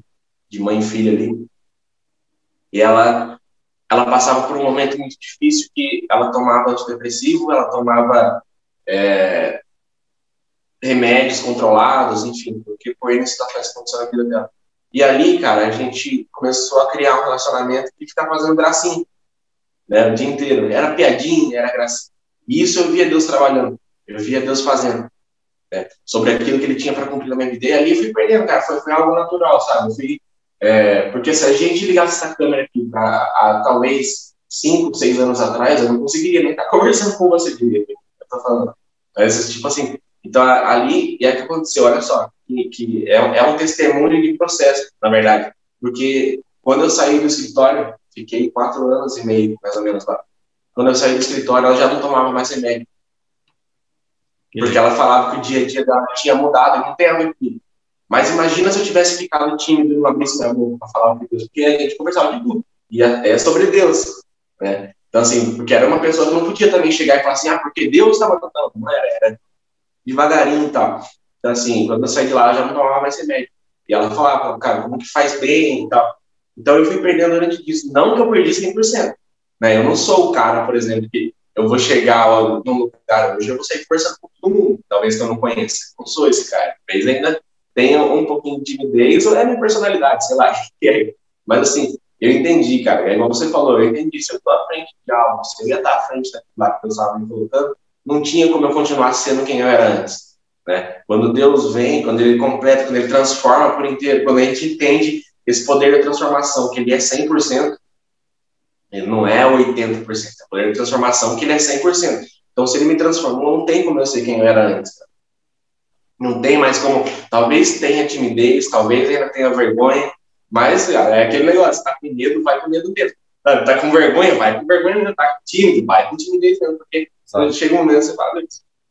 [SPEAKER 2] de mãe e filha ali. E ela, ela passava por um momento muito difícil que ela tomava antidepressivo, ela tomava é, remédios controlados, enfim, porque por situações que aconteceram na vida dela. E ali, cara, a gente começou a criar um relacionamento que ficava fazendo gracinha, né, o dia inteiro. Era piadinha, era gracinha. E isso eu via Deus trabalhando, eu via Deus fazendo. Né, sobre aquilo que ele tinha para cumprir na minha vida. E ali eu fui perdendo, cara, foi, foi algo natural, sabe? Eu fui, é, porque se a gente ligasse essa câmera aqui a, talvez cinco, seis anos atrás, eu não conseguiria nem estar tá conversando com você direito. Eu tô falando. Mas, tipo assim, então ali, e é que aconteceu, olha só, que, que é, é um testemunho de processo, na verdade. Porque quando eu saí do escritório, fiquei quatro anos e meio, mais ou menos, lá. Quando eu saí do escritório, ela já não tomava mais remédio. Porque ela falava que o dia a dia dela tinha mudado, não tem a ver comigo. Mas imagina se eu tivesse ficado tímido e não abrisse minha boca para falar com Deus, porque a gente conversava de tudo, e até sobre Deus, né? Então, assim, porque era uma pessoa que não podia também chegar e falar assim, ah, porque Deus estava tratando, não era, era devagarinho e tal. Então, assim, quando eu saí de lá, já não tomava mais remédio. E ela falava, cara, como que faz bem e tal. Então, eu fui perdendo durante isso. Não que eu perdi 100%. Né? Eu não sou o cara, por exemplo, que eu vou chegar num lugar hoje, eu vou sair conversando com todo mundo, talvez que eu não conheça. Não sou esse cara. Talvez ainda tenha um pouquinho de timidez, ou é minha personalidade, sei lá. Mas, assim, eu entendi, cara. É igual você falou, eu entendi. Se eu estou à frente de algo, se eu ia estar à frente daquilo que eu estava me colocando, não tinha como eu continuar sendo quem eu era antes. Né? Quando Deus vem, quando Ele completa, quando Ele transforma por inteiro, quando a gente entende esse poder da transformação, que Ele é 100%, ele não é 80%, é o poder de transformação que ele é 100%. Então, se ele me transformou, não tem como eu ser quem eu era antes. Não tem mais como. Talvez tenha timidez, talvez ainda tenha vergonha, mas, cara, é aquele negócio: tá com medo, vai com medo mesmo. Tá, tá com vergonha, vai com vergonha, tá tímido, vai com timidez mesmo, porque quando chega um momento você fala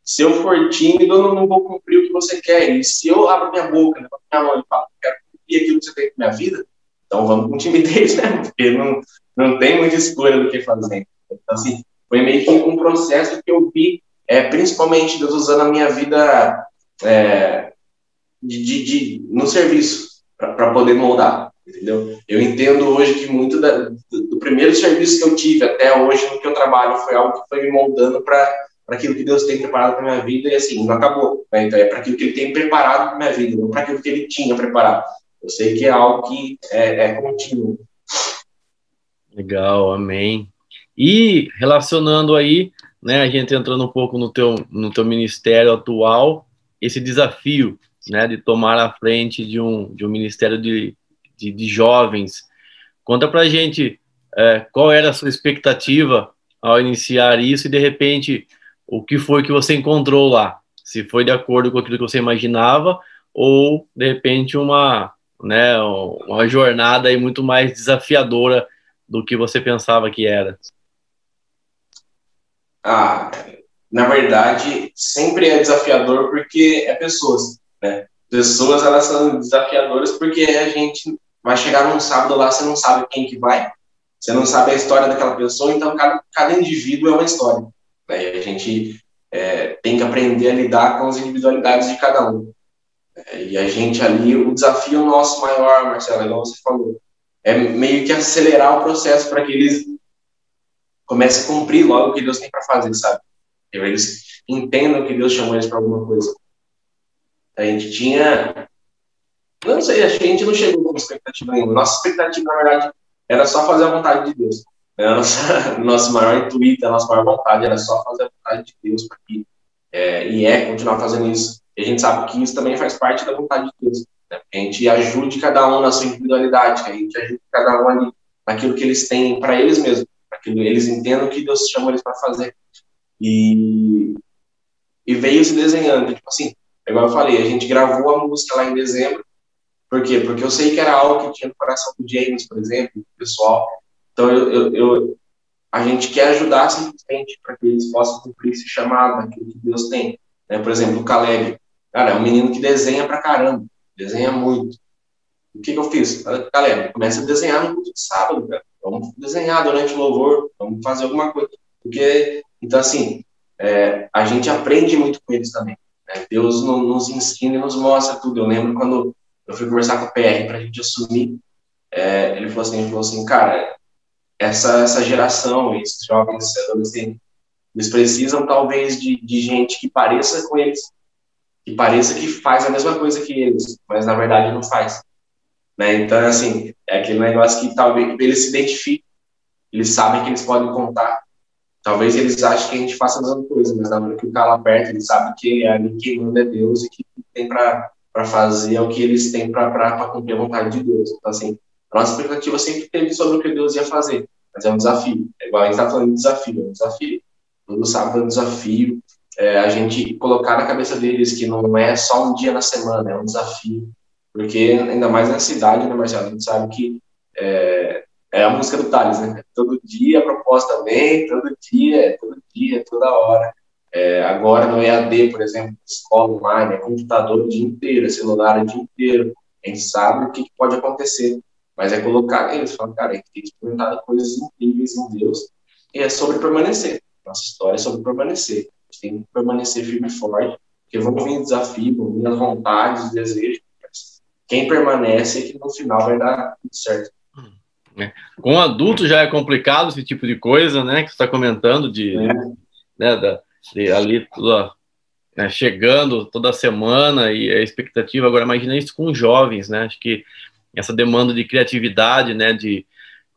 [SPEAKER 2] se eu for tímido, eu não, vou cumprir o que você quer. E se eu abro minha boca, né, minha mão e falo, quero cumprir aquilo que você tem na minha vida, então vamos com timidez, né? Porque não, não tem muita escolha do que fazer. Então, assim, foi meio que um processo que eu vi, é, principalmente Deus usando a minha vida é, de, de, de, no serviço, para poder moldar, entendeu? Eu entendo hoje que muito da, do, primeiro serviço que eu tive até hoje no que eu trabalho foi algo que foi me moldando para aquilo que Deus tem preparado para minha vida e assim, não acabou. Né? Então é para aquilo que Ele tem preparado para minha vida, não para aquilo que Ele tinha preparado. Eu sei que é algo que é, é contínuo.
[SPEAKER 1] Legal, amém. E relacionando aí, né, a gente entrando um pouco no teu, no teu ministério atual, esse desafio, né, de tomar a frente de um, de um ministério de, de, de jovens. Conta pra gente é, qual era a sua expectativa ao iniciar isso e, de repente, o que foi que você encontrou lá? Se foi de acordo com aquilo que você imaginava ou, de repente, uma, né, uma jornada aí muito mais desafiadora do que você pensava que era?
[SPEAKER 2] Ah, na verdade, sempre é desafiador porque é pessoas, né? Pessoas, elas são desafiadoras porque a gente vai chegar num sábado lá, você não sabe quem que vai, você não sabe a história daquela pessoa, então cada, cada indivíduo é uma história. Né? E a gente é, tem que aprender a lidar com as individualidades de cada um. É, e a gente ali, o desafio nosso maior, Marcelo, igual você falou, é meio que acelerar o processo para que eles comecem a cumprir logo o que Deus tem para fazer, sabe? Que eles entendam que Deus chamou eles para alguma coisa. A gente tinha. Não sei, acho que a gente não chegou com expectativa nenhuma. Nossa expectativa, na verdade, era só fazer a vontade de Deus. A nossa, nosso maior intuito, a nossa maior vontade era só fazer a vontade de Deus para que. É, e é continuar fazendo isso. E a gente sabe que isso também faz parte da vontade de Deus. Né? Que a gente ajude cada um na sua individualidade, que a gente ajude cada um ali naquilo que eles têm para eles mesmos, que eles entendam que Deus chamou eles para fazer. E, e veio se desenhando, tipo assim, igual eu falei, a gente gravou a música lá em dezembro, por quê? Porque eu sei que era algo que tinha no coração do James, por exemplo, do pessoal. Então, eu, eu, eu a gente quer ajudar simplesmente para que eles possam cumprir esse chamado, aquilo que Deus tem. Né? Por exemplo, o Caleb, cara, é um menino que desenha pra caramba desenha muito. O que, que eu fiz? Galera, começa a desenhar no sábado, cara. Vamos desenhar durante o louvor, vamos fazer alguma coisa. Porque, então, assim, é, a gente aprende muito com eles também. Né? Deus no, nos ensina e nos mostra tudo. Eu lembro quando eu fui conversar com o PR para a gente assumir, é, ele falou assim, ele falou assim, cara, essa, essa geração, esses jovens, adolescentes, eles precisam talvez de, de gente que pareça com eles, que pareça que faz a mesma coisa que eles, mas na verdade não faz. Né? Então, assim, é aquele negócio que talvez eles se identifiquem, eles sabem que eles podem contar. Talvez eles achem que a gente faça a mesma coisa, mas na hora que o cara lá perto, eles sabem que é ali quem manda é Deus e que tem para fazer é o que eles têm para cumprir a vontade de Deus. Então, assim, a nossa expectativa sempre teve sobre o que Deus ia fazer, mas é um desafio. É igual a gente está falando de desafio, é um desafio. Todo sábado é um desafio, é, a gente colocar na cabeça deles que não é só um dia na semana, é um desafio. Porque, ainda mais na cidade, né, Marcelo? A gente sabe que é, é a música do Thales, né? Todo dia a proposta vem, todo dia, todo dia, toda hora. É, agora no EAD, por exemplo, escola online, é computador o dia inteiro, é celular o dia inteiro. A gente sabe o que, pode acontecer, mas é colocar eles, falar, cara, a gente tem que experimentar coisas incríveis em Deus, e é sobre permanecer. Nossa história é sobre permanecer. A gente tem que permanecer firme e forte, porque vão vir desafios, vão vir as vontades, os desejos. Quem permanece é que no final vai dar tudo certo.
[SPEAKER 1] É. Com adulto já é complicado esse tipo de coisa, né? Que você está comentando de, é. né, da, de ali toda, né, chegando toda semana e a expectativa. Agora imagina isso com jovens, né? Acho que essa demanda de criatividade, né? De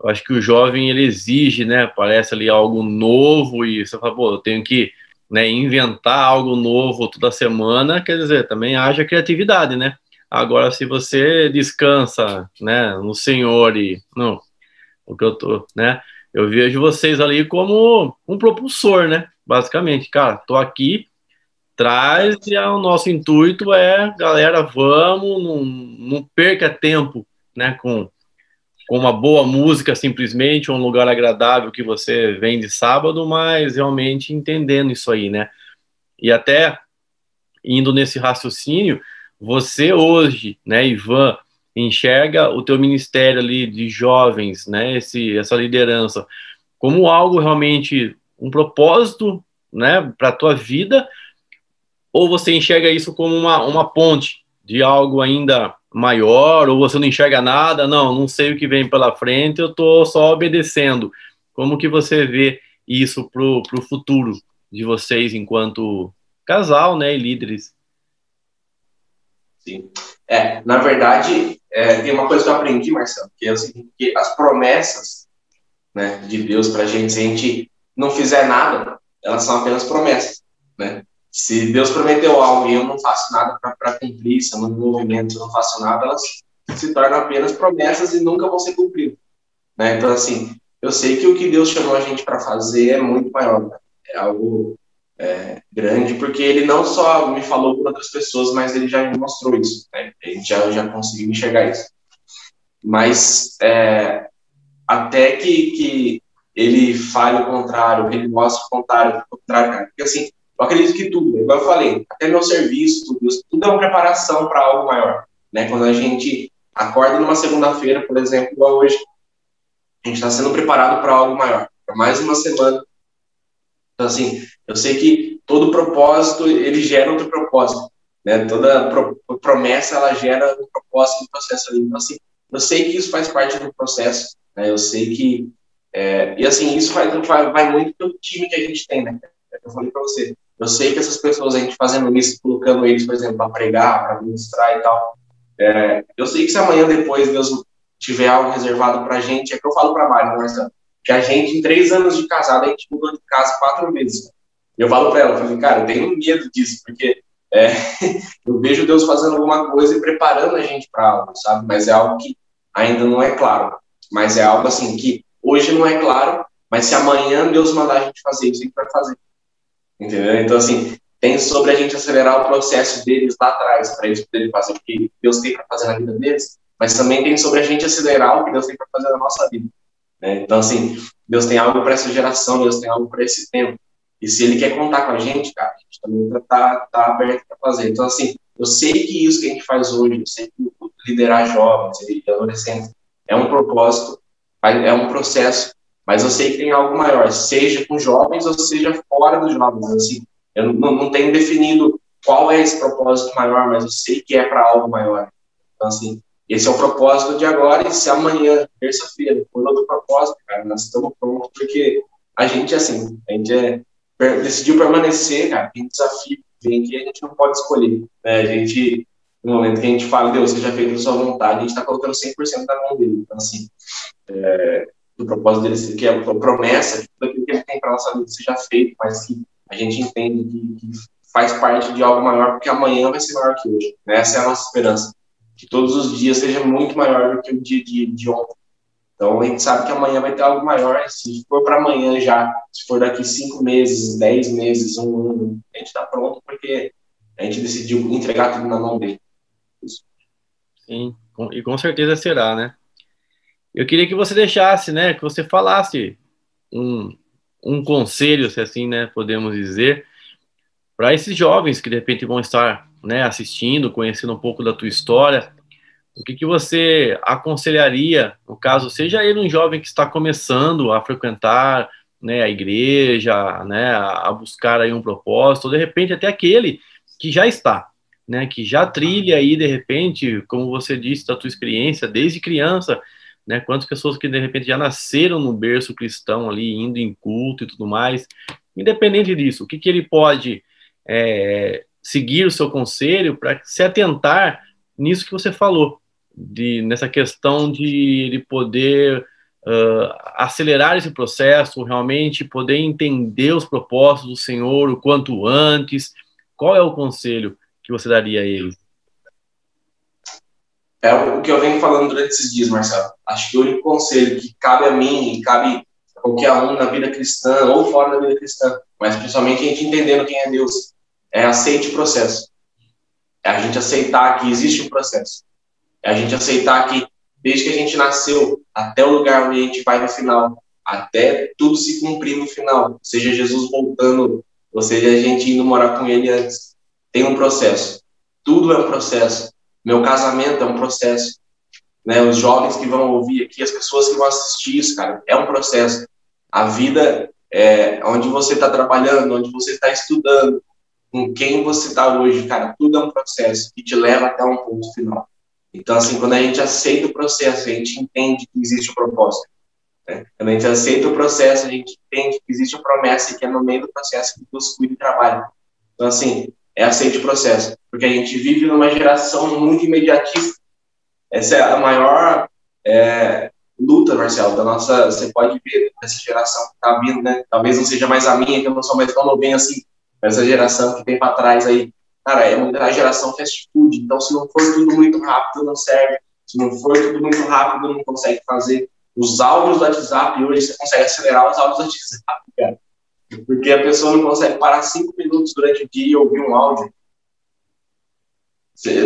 [SPEAKER 1] eu acho que o jovem ele exige, né? Parece ali algo novo e você fala, pô, eu tenho que né, inventar algo novo toda semana. Quer dizer, também haja criatividade, né? Agora, se você descansa, né, no Senhor e não, que eu tô, né? Eu vejo vocês ali como um propulsor, né? Basicamente, cara, tô aqui, traz e o nosso intuito é, galera, vamos, não, não perca tempo, né? Com, com uma boa música simplesmente, um lugar agradável que você vem de sábado, mas realmente entendendo isso aí, né? E até indo nesse raciocínio, você hoje, né, Ivan, enxerga o teu ministério ali de jovens, né, esse, essa liderança, como algo realmente um propósito, né, para a tua vida, ou você enxerga isso como uma, uma ponte de algo ainda maior, ou você não enxerga nada, não, não sei o que vem pela frente, eu estou só obedecendo. Como que você vê isso para o futuro de vocês enquanto casal, né, e líderes?
[SPEAKER 2] Sim. É, na verdade, é, tem uma coisa que eu aprendi, Marcelo, que é seguinte, que as promessas né, de Deus para a gente, se a gente não fizer nada, elas são apenas promessas, né? Se Deus prometeu algo e eu não faço nada para cumprir, se eu não me movimento, eu não faço nada, elas se tornam apenas promessas e nunca vão ser cumpridas, né? Então, assim, eu sei que o que Deus chamou a gente para fazer é muito maior, né? é algo é, grande, porque ele não só me falou com outras pessoas, mas ele já me mostrou isso, né? Gente já, já conseguiu enxergar isso. Mas é, até que, que ele fale o contrário, ele mostre o contrário, o contrário, cara. Porque assim, eu acredito que tudo, igual eu falei, até meu serviço, tudo, tudo é uma preparação para algo maior, né? Quando a gente acorda numa segunda-feira, por exemplo, igual hoje, a gente está sendo preparado para algo maior, para mais uma semana então, assim, eu sei que todo propósito, ele gera outro propósito, né? Toda pro, promessa, ela gera um propósito no processo ali. Então, assim, eu sei que isso faz parte do processo, né? Eu sei que... É, e, assim, isso vai, vai, muito pelo time que a gente tem, né? Eu falei para você. Eu sei que essas pessoas, a gente fazendo isso, colocando eles, por exemplo, para pregar, para ministrar e tal, é, eu sei que se amanhã depois Deus tiver algo reservado para a gente, é que eu falo para Mário, Marcelo, que a gente, em três anos de casado, a gente mudou de casa quatro vezes. Eu falo para ela, eu falei, cara, eu tenho medo disso, porque é, eu vejo Deus fazendo alguma coisa e preparando a gente para algo, sabe? Mas é algo que ainda não é claro. Mas é algo assim que hoje não é claro, mas se amanhã Deus mandar a gente fazer isso, a gente vai fazer. Entendeu? Então, assim, tem sobre a gente acelerar o processo deles lá atrás, para eles poderem fazer o que Deus tem para fazer na vida deles, mas também tem sobre a gente acelerar o que Deus tem para fazer na nossa vida. Né? Então, assim, Deus tem algo para essa geração, Deus tem algo para esse tempo. E se Ele quer contar com a gente, cara, a gente também está tá, tá aberto para fazer. Então, assim, eu sei que isso que a gente faz hoje, eu sei que liderar jovens e adolescentes é um propósito, é um processo, mas eu sei que tem algo maior, seja com jovens ou seja fora dos jovens. Assim, eu não, não tenho definido qual é esse propósito maior, mas eu sei que é para algo maior. Então, assim, esse é o propósito de agora, e se amanhã, terça-feira, for outro propósito, cara, nós estamos prontos, porque a gente, assim, a gente é, decidiu permanecer, cara, tem desafio vem que a gente não pode escolher, né? A gente, no momento que a gente fala, Deus, seja feito a sua vontade, a gente está colocando 100% da mão dele. Então, assim, é, o propósito dele, que é a promessa, que tudo aquilo que ele tem para nossa vida seja feito, mas que a gente entende que, que faz parte de algo maior, porque amanhã vai ser maior que hoje. Né? Essa é a nossa esperança que todos os dias seja muito maior do que o dia de, de ontem. Então a gente sabe que amanhã vai ter algo maior. Se for para amanhã já, se for daqui cinco meses, dez meses, um ano, a gente está pronto porque a gente decidiu entregar tudo na mão dele. Isso.
[SPEAKER 1] Sim, e com certeza será, né? Eu queria que você deixasse, né, que você falasse um, um conselho, se assim, né, podemos dizer, para esses jovens que de repente vão estar né, assistindo, conhecendo um pouco da tua história, o que, que você aconselharia, no caso, seja ele um jovem que está começando a frequentar né, a igreja, né, a buscar aí um propósito, ou de repente até aquele que já está, né, que já trilha aí de repente, como você disse da tua experiência desde criança, né, quantas pessoas que de repente já nasceram no berço cristão ali, indo em culto e tudo mais, independente disso, o que, que ele pode é, seguir o seu conselho para se atentar nisso que você falou, de, nessa questão de, de poder uh, acelerar esse processo, realmente poder entender os propósitos do Senhor o quanto antes. Qual é o conselho que você daria a ele?
[SPEAKER 2] É o que eu venho falando durante esses dias, Marcelo. Acho que o único conselho que cabe a mim e cabe a qualquer um na vida cristã ou fora da vida cristã, mas principalmente a gente entendendo quem é Deus, é aceite o processo. É a gente aceitar que existe um processo. É a gente aceitar que desde que a gente nasceu até o lugar onde a gente vai no final, até tudo se cumprir no final, seja Jesus voltando, ou seja a gente indo morar com ele antes, tem um processo. Tudo é um processo. Meu casamento é um processo. Né? Os jovens que vão ouvir aqui, as pessoas que vão assistir isso, cara, é um processo. A vida é onde você está trabalhando, onde você está estudando, com quem você está hoje, cara, tudo é um processo que te leva até um ponto final. Então, assim, quando a gente aceita o processo, a gente entende que existe um propósito. Né? Quando a gente aceita o processo, a gente entende que existe uma promessa e que é no meio do processo que Deus cuida e trabalha. Então, assim, é aceite o processo. Porque a gente vive numa geração muito imediatista. Essa é a maior é, luta, Marcelo, da nossa. Você pode ver dessa geração que está vindo, né? Talvez não seja mais a minha, que eu não sou mais tão novinho assim, essa geração que tem para trás aí, cara, é uma geração fast food. Então, se não for tudo muito rápido, não serve. Se não for tudo muito rápido, não consegue fazer. Os áudios do WhatsApp, hoje você consegue acelerar os áudios do WhatsApp, cara. Porque a pessoa não consegue parar cinco minutos durante o dia e ouvir um áudio.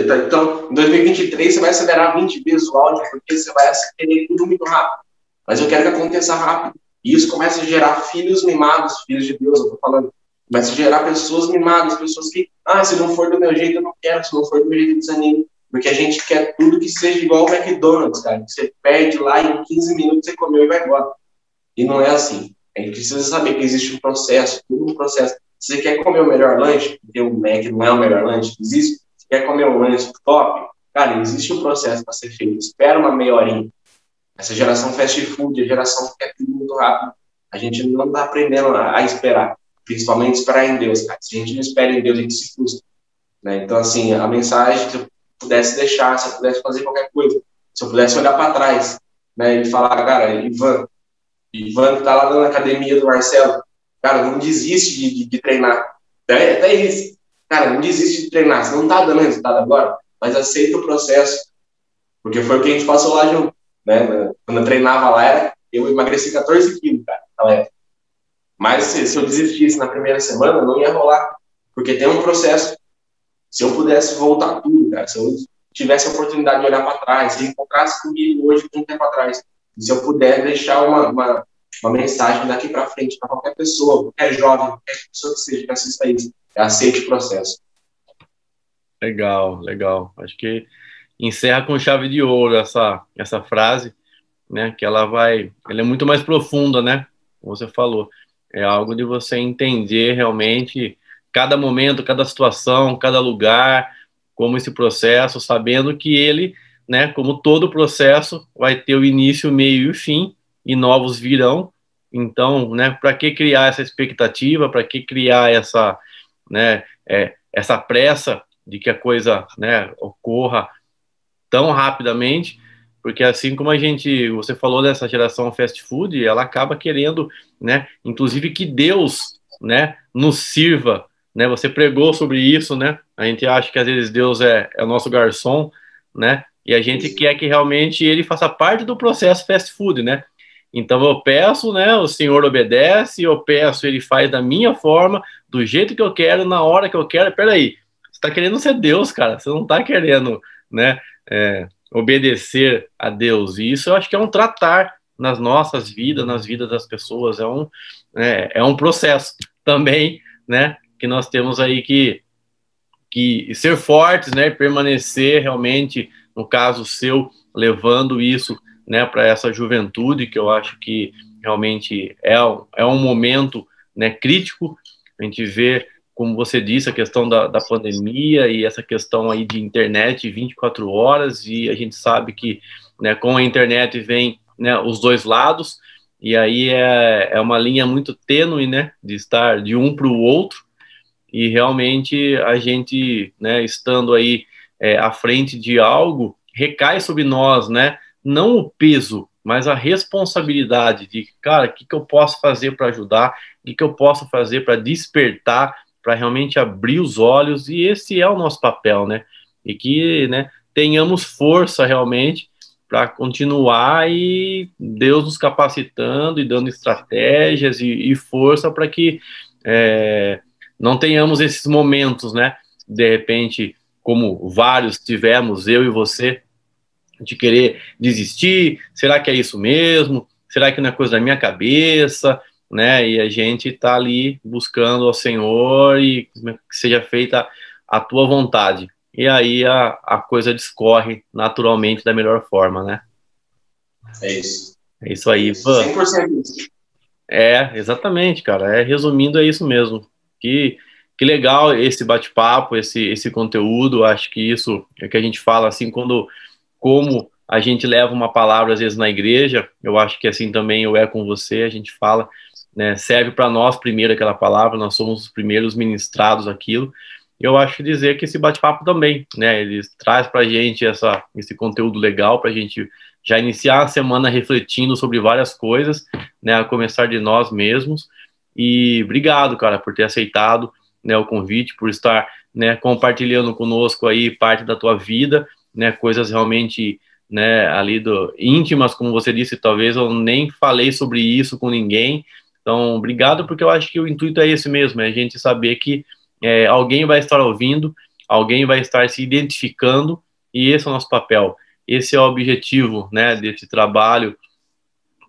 [SPEAKER 2] Tá, então, em 2023, você vai acelerar 20 vezes o áudio, porque você vai querer tudo muito rápido. Mas eu quero que aconteça rápido. E isso começa a gerar filhos mimados, filhos de Deus, eu tô falando vai se gerar pessoas mimadas, pessoas que, ah, se não for do meu jeito, eu não quero, se não for do meu jeito, eu desanimo. Porque a gente quer tudo que seja igual ao McDonald's, cara. Você perde lá em 15 minutos, você comeu e vai embora. E não é assim. A gente precisa saber que existe um processo, tudo um processo. Se você quer comer o melhor lanche, porque o Mac não é o melhor lanche que existe, você quer comer um lanche top, cara, existe um processo para ser feito. Espera uma meia horinha. Essa geração fast food, a geração que quer tudo muito rápido, a gente não está aprendendo a esperar principalmente esperar em Deus, cara. Se a gente não espera em Deus, a gente se frustra. Né? Então, assim, a mensagem, se eu pudesse deixar, se eu pudesse fazer qualquer coisa, se eu pudesse olhar para trás, né, e falar, cara, Ivan, Ivan que tá lá na academia do Marcelo, cara, não desiste de, de, de treinar. Até, até isso. Cara, não desiste de treinar. Você não tá dando resultado agora, mas aceita o processo. Porque foi o que a gente passou lá junto. Né? Quando eu treinava lá, era, eu emagreci 14 quilos, cara, naquela época. Mas se, se eu desistisse na primeira semana, não ia rolar, porque tem um processo. Se eu pudesse voltar tudo, cara, se eu tivesse a oportunidade de olhar para trás, se encontrasse comigo hoje, um tempo atrás, se eu puder deixar uma, uma, uma mensagem daqui para frente para qualquer pessoa, qualquer jovem, qualquer pessoa que seja que assista isso, aceite o processo.
[SPEAKER 1] Legal, legal. Acho que encerra com chave de ouro essa, essa frase, né? Que ela vai, ela é muito mais profunda, né? Como você falou. É algo de você entender realmente cada momento, cada situação, cada lugar, como esse processo, sabendo que ele, né, como todo processo, vai ter o início, o meio e o fim, e novos virão. Então, né, para que criar essa expectativa, para que criar essa, né, é, essa pressa de que a coisa, né, ocorra tão rapidamente, porque assim como a gente, você falou dessa geração fast food, ela acaba querendo, né, inclusive que Deus, né, nos sirva, né, você pregou sobre isso, né, a gente acha que às vezes Deus é, é o nosso garçom, né, e a gente isso. quer que realmente ele faça parte do processo fast food, né, então eu peço, né, o Senhor obedece, eu peço, ele faz da minha forma, do jeito que eu quero, na hora que eu quero, peraí, você está querendo ser Deus, cara, você não está querendo, né, é, obedecer a Deus. E isso eu acho que é um tratar nas nossas vidas, nas vidas das pessoas, é um, é, é um processo também, né? que nós temos aí que, que ser fortes, né, permanecer realmente, no caso seu, levando isso, né, para essa juventude, que eu acho que realmente é, é um momento, né, crítico, a gente vê como você disse, a questão da, da pandemia e essa questão aí de internet 24 horas, e a gente sabe que né, com a internet vem né, os dois lados, e aí é, é uma linha muito tênue, né, de estar de um para o outro, e realmente a gente, né, estando aí é, à frente de algo, recai sobre nós, né, não o peso, mas a responsabilidade de, cara, o que, que eu posso fazer para ajudar, o que, que eu posso fazer para despertar para realmente abrir os olhos, e esse é o nosso papel, né? E que né, tenhamos força realmente para continuar e Deus nos capacitando e dando estratégias e, e força para que é, não tenhamos esses momentos, né? De repente, como vários tivemos, eu e você, de querer desistir, será que é isso mesmo? Será que não é coisa da minha cabeça? Né? E a gente está ali buscando ao Senhor e que seja feita a tua vontade. E aí a, a coisa discorre naturalmente da melhor forma, né?
[SPEAKER 2] É isso.
[SPEAKER 1] É isso aí. 100% isso. É, exatamente, cara. É, resumindo, é isso mesmo. Que, que legal esse bate-papo, esse, esse conteúdo. Acho que isso é que a gente fala assim, quando como a gente leva uma palavra às vezes na igreja, eu acho que assim também eu é com você, a gente fala né, serve para nós primeiro aquela palavra, nós somos os primeiros ministrados aquilo. Eu acho dizer que esse bate-papo também, né, ele traz para a gente essa, esse conteúdo legal para a gente já iniciar a semana refletindo sobre várias coisas, né, a começar de nós mesmos. E obrigado, cara, por ter aceitado né, o convite, por estar né, compartilhando conosco aí parte da tua vida, né, coisas realmente né, ali do íntimas, como você disse, talvez eu nem falei sobre isso com ninguém, então, obrigado, porque eu acho que o intuito é esse mesmo, é a gente saber que é, alguém vai estar ouvindo, alguém vai estar se identificando, e esse é o nosso papel. Esse é o objetivo, né, desse trabalho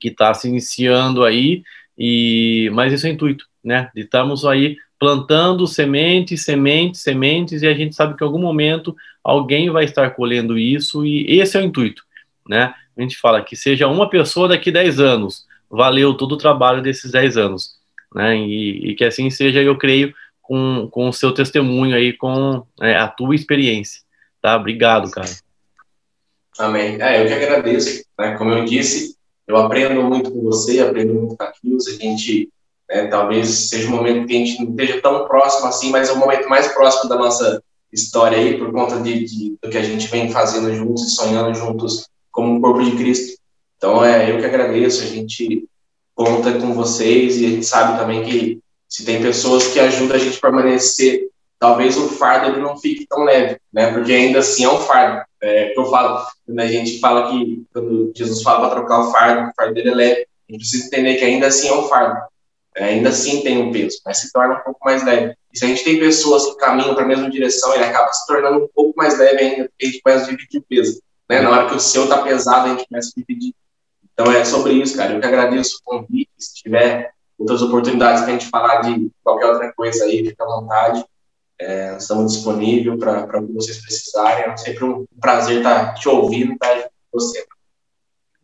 [SPEAKER 1] que está se iniciando aí, e mas esse é o intuito, né, de estarmos aí plantando sementes, sementes, sementes, e a gente sabe que em algum momento alguém vai estar colhendo isso, e esse é o intuito, né, a gente fala que seja uma pessoa daqui 10 anos, valeu todo o trabalho desses 10 anos, né? E, e, que assim seja, eu creio, com, com o seu testemunho aí, com é, a tua experiência, tá? Obrigado, cara.
[SPEAKER 2] Amém. É, eu que agradeço, né? Como eu disse, eu aprendo muito com você, aprendo muito com a Kills, a gente, né, talvez seja um momento que a gente não esteja tão próximo assim, mas é o momento mais próximo da nossa história aí, por conta de, de, do que a gente vem fazendo juntos e sonhando juntos como um corpo de Cristo. Então, é eu que agradeço, a gente conta com vocês e a gente sabe também que se tem pessoas que ajudam a gente a permanecer, talvez o fardo ele não fique tão leve, né? Porque ainda assim é um fardo. É que eu falo, quando a gente fala que, quando Jesus fala para trocar o fardo, o fardo dele é leve, a gente precisa entender que ainda assim é um fardo. É, ainda assim tem um peso, mas se torna um pouco mais leve. E se a gente tem pessoas que caminham para a mesma direção, ele acaba se tornando um pouco mais leve ainda, porque a gente começa a dividir o peso. Né? Na hora que o seu está pesado, a gente começa a dividir então é sobre isso, cara. Eu que agradeço o convite. Se tiver outras oportunidades para a gente falar de qualquer outra coisa aí, fica à vontade. É, estamos disponíveis para o que vocês precisarem. É sempre um prazer estar tá te ouvindo estar tá com você.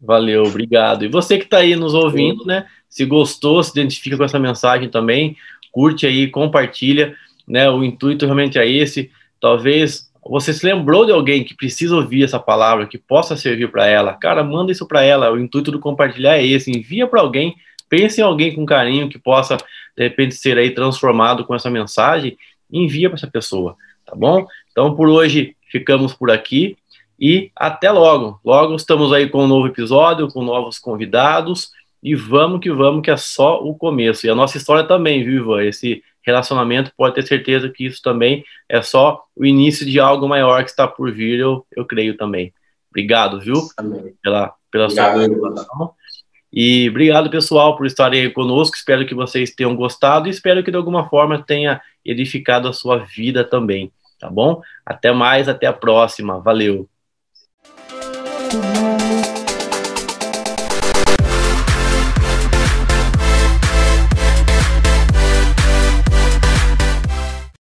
[SPEAKER 1] Valeu, obrigado. E você que está aí nos ouvindo, né? Se gostou, se identifica com essa mensagem também, curte aí, compartilha, né? O intuito realmente é esse. Talvez você se lembrou de alguém que precisa ouvir essa palavra, que possa servir para ela, cara, manda isso para ela. O intuito do compartilhar é esse: envia para alguém, pense em alguém com carinho que possa, de repente, ser aí transformado com essa mensagem, envia para essa pessoa, tá bom? Então, por hoje, ficamos por aqui e até logo. Logo estamos aí com um novo episódio, com novos convidados e vamos que vamos, que é só o começo. E a nossa história também, viu? Esse relacionamento, pode ter certeza que isso também é só o início de algo maior que está por vir, eu, eu creio também. Obrigado, viu? Amém. Pela, pela obrigado, sua participação. E obrigado, pessoal, por estarem aí conosco. Espero que vocês tenham gostado e espero que de alguma forma tenha edificado a sua vida também, tá bom? Até mais, até a próxima. Valeu.